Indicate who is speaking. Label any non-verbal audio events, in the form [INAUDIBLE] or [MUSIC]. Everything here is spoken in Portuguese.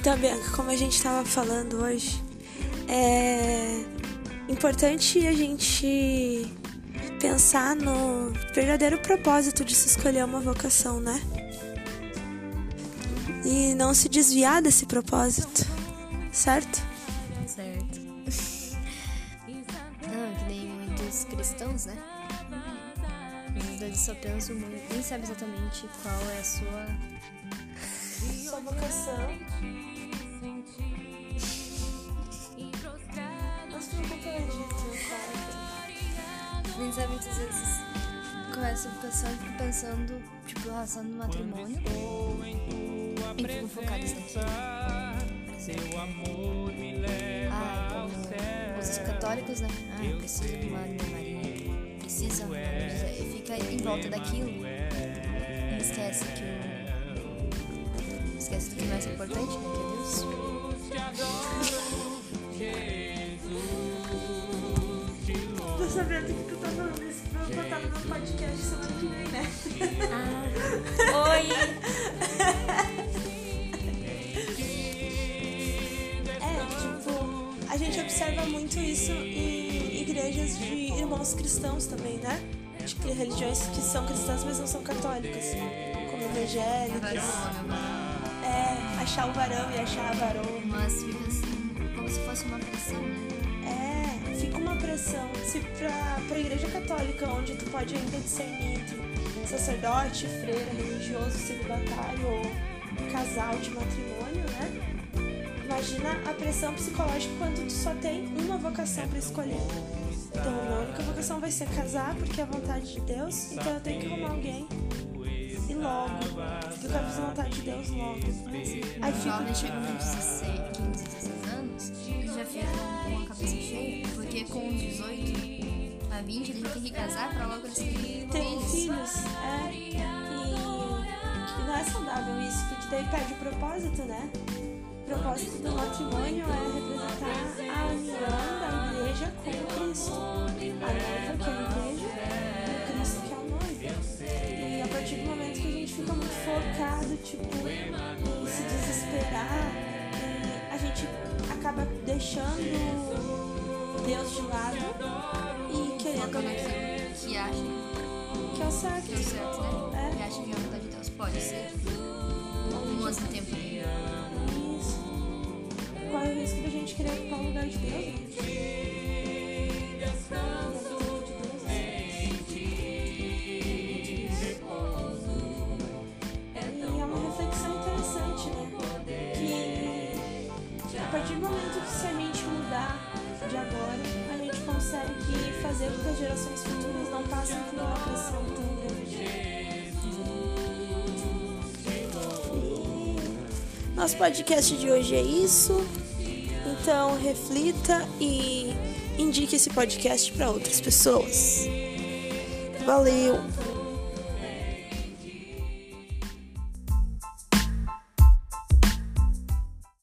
Speaker 1: Então, Bianca, como a gente estava falando hoje, é importante a gente pensar no verdadeiro propósito de se escolher uma vocação, né? E não se desviar desse propósito, certo?
Speaker 2: Certo. Não, [LAUGHS] que nem muitos cristãos, né? Eles só pensam muito, nem sabem exatamente qual é a sua
Speaker 1: Sua vocação. Não se preocupe,
Speaker 2: Nem sabe muitas vezes qual é a e fica pensando, tipo, relação no matrimônio. E ficam focados naquilo. Por exemplo. Ah, como os católicos, né? Ah, eu preciso de uma Ave Maria. Precisa, e fica em volta daquilo. E esquece que o. Esquece do que mais é importante, né? Que é Deus.
Speaker 1: Tô sabendo que tu tá falando isso pra eu botar no meu podcast semana que vem, né?
Speaker 2: Oi!
Speaker 1: É, tipo, a gente observa muito isso em igrejas de irmãos cristãos também, né? Tipo, religiões que são cristãs, mas não são católicas. Como evangélicas. Achar o varão e achar a varoa.
Speaker 2: Mas fica assim, como se fosse uma pressão, né?
Speaker 1: É, fica uma pressão. Se pra, pra igreja católica, onde tu pode ainda discernir entre sacerdote, freira, religioso, celibatário ou casal de matrimônio, né? Imagina a pressão psicológica quando tu só tem uma vocação pra escolher. Então, minha única vocação vai ser casar, porque é a vontade de Deus, então eu tenho que arrumar alguém. E logo. Porque quero fazer a vontade de Deus logo. Aí fica
Speaker 2: jovens chegam com 16, 15, 16 anos e já ficam com a cabeça cheia, porque com os 18 a 20 eles já têm que casar pra logo eles terem
Speaker 1: ter
Speaker 2: filhos.
Speaker 1: filhos. É. E, e não é saudável isso, porque daí perde o propósito, né? O propósito do matrimônio é representar a união focado, tipo, se desesperar, e a gente acaba deixando Deus de lado e querendo
Speaker 2: naquilo que acham
Speaker 1: que é o certo.
Speaker 2: que é o certo, né?
Speaker 1: Se a gente mudar de agora, a gente consegue fazer com que as gerações futuras não passem por uma pressão tão grande. Nosso podcast de hoje é isso. Então reflita e indique esse podcast para outras pessoas. Valeu!